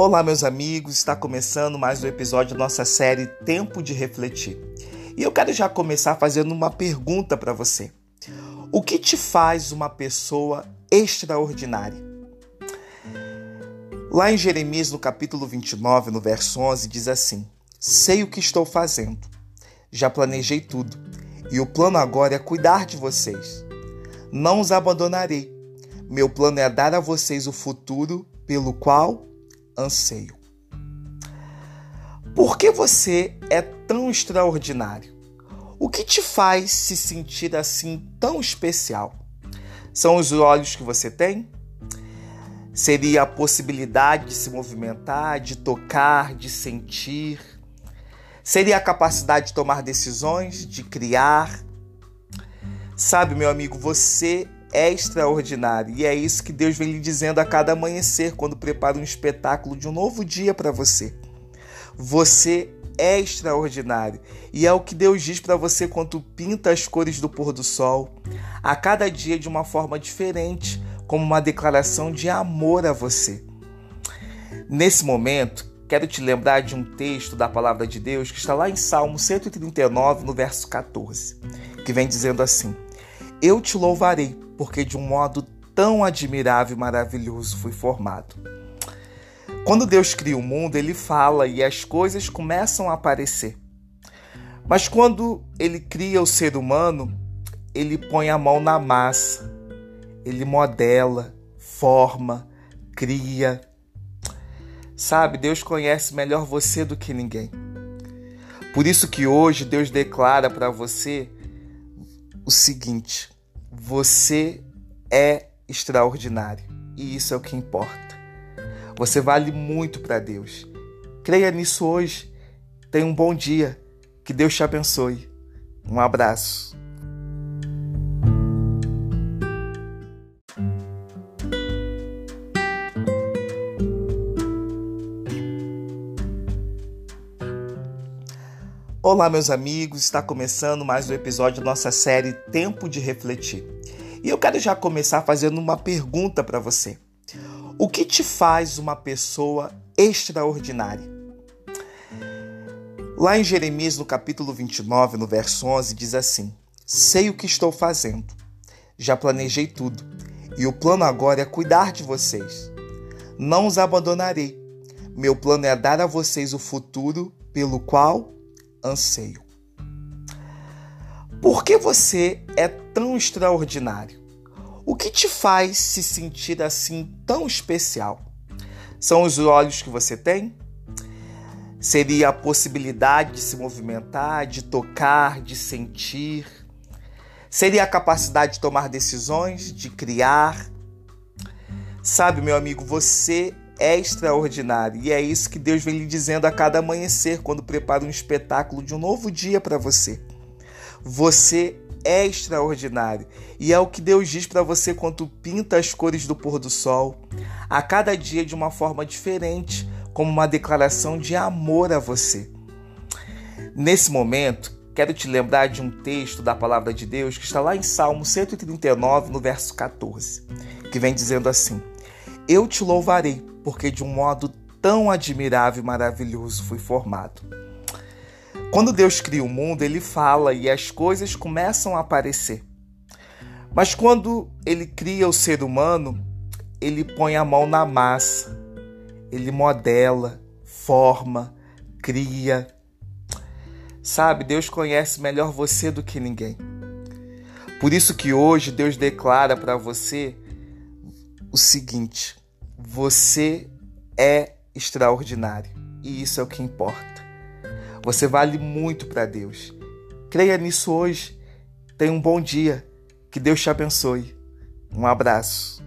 Olá, meus amigos, está começando mais um episódio da nossa série Tempo de Refletir. E eu quero já começar fazendo uma pergunta para você: O que te faz uma pessoa extraordinária? Lá em Jeremias, no capítulo 29, no verso 11, diz assim: Sei o que estou fazendo, já planejei tudo, e o plano agora é cuidar de vocês. Não os abandonarei. Meu plano é dar a vocês o futuro pelo qual anseio. Por que você é tão extraordinário? O que te faz se sentir assim tão especial? São os olhos que você tem? Seria a possibilidade de se movimentar, de tocar, de sentir? Seria a capacidade de tomar decisões, de criar? Sabe, meu amigo, você é extraordinário e é isso que Deus vem lhe dizendo a cada amanhecer quando prepara um espetáculo de um novo dia para você. Você é extraordinário e é o que Deus diz para você quando pinta as cores do pôr do sol, a cada dia de uma forma diferente, como uma declaração de amor a você. Nesse momento, quero te lembrar de um texto da palavra de Deus que está lá em Salmo 139, no verso 14, que vem dizendo assim: Eu te louvarei porque de um modo tão admirável e maravilhoso fui formado. Quando Deus cria o mundo, ele fala e as coisas começam a aparecer. Mas quando ele cria o ser humano, ele põe a mão na massa, ele modela, forma, cria. Sabe, Deus conhece melhor você do que ninguém. Por isso que hoje Deus declara para você o seguinte: você é extraordinário e isso é o que importa. Você vale muito para Deus. Creia nisso hoje. Tenha um bom dia. Que Deus te abençoe. Um abraço. Olá, meus amigos, está começando mais um episódio da nossa série Tempo de Refletir. E eu quero já começar fazendo uma pergunta para você: O que te faz uma pessoa extraordinária? Lá em Jeremias, no capítulo 29, no verso 11, diz assim: Sei o que estou fazendo, já planejei tudo, e o plano agora é cuidar de vocês. Não os abandonarei. Meu plano é dar a vocês o futuro pelo qual anseio. Por que você é tão extraordinário? O que te faz se sentir assim tão especial? São os olhos que você tem? Seria a possibilidade de se movimentar, de tocar, de sentir? Seria a capacidade de tomar decisões, de criar? Sabe, meu amigo, você é extraordinário e é isso que Deus vem lhe dizendo a cada amanhecer quando prepara um espetáculo de um novo dia para você. Você é extraordinário e é o que Deus diz para você quando pinta as cores do pôr do sol, a cada dia de uma forma diferente, como uma declaração de amor a você. Nesse momento, quero te lembrar de um texto da palavra de Deus que está lá em Salmo 139, no verso 14, que vem dizendo assim: Eu te louvarei porque de um modo tão admirável e maravilhoso fui formado. Quando Deus cria o mundo, ele fala e as coisas começam a aparecer. Mas quando ele cria o ser humano, ele põe a mão na massa, ele modela, forma, cria. Sabe, Deus conhece melhor você do que ninguém. Por isso que hoje Deus declara para você o seguinte: você é extraordinário e isso é o que importa. Você vale muito para Deus. Creia nisso hoje. Tenha um bom dia. Que Deus te abençoe. Um abraço.